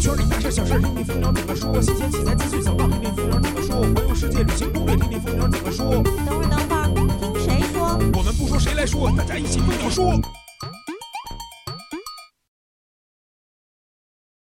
圈里大事小事听听蜂鸟怎么说新鲜奇才资讯小道听听蜂鸟怎么说。环游世界旅行攻略听听蜂鸟怎么说。等会儿等会儿听谁说？我们不说谁来说？大家一起蜂鸟说。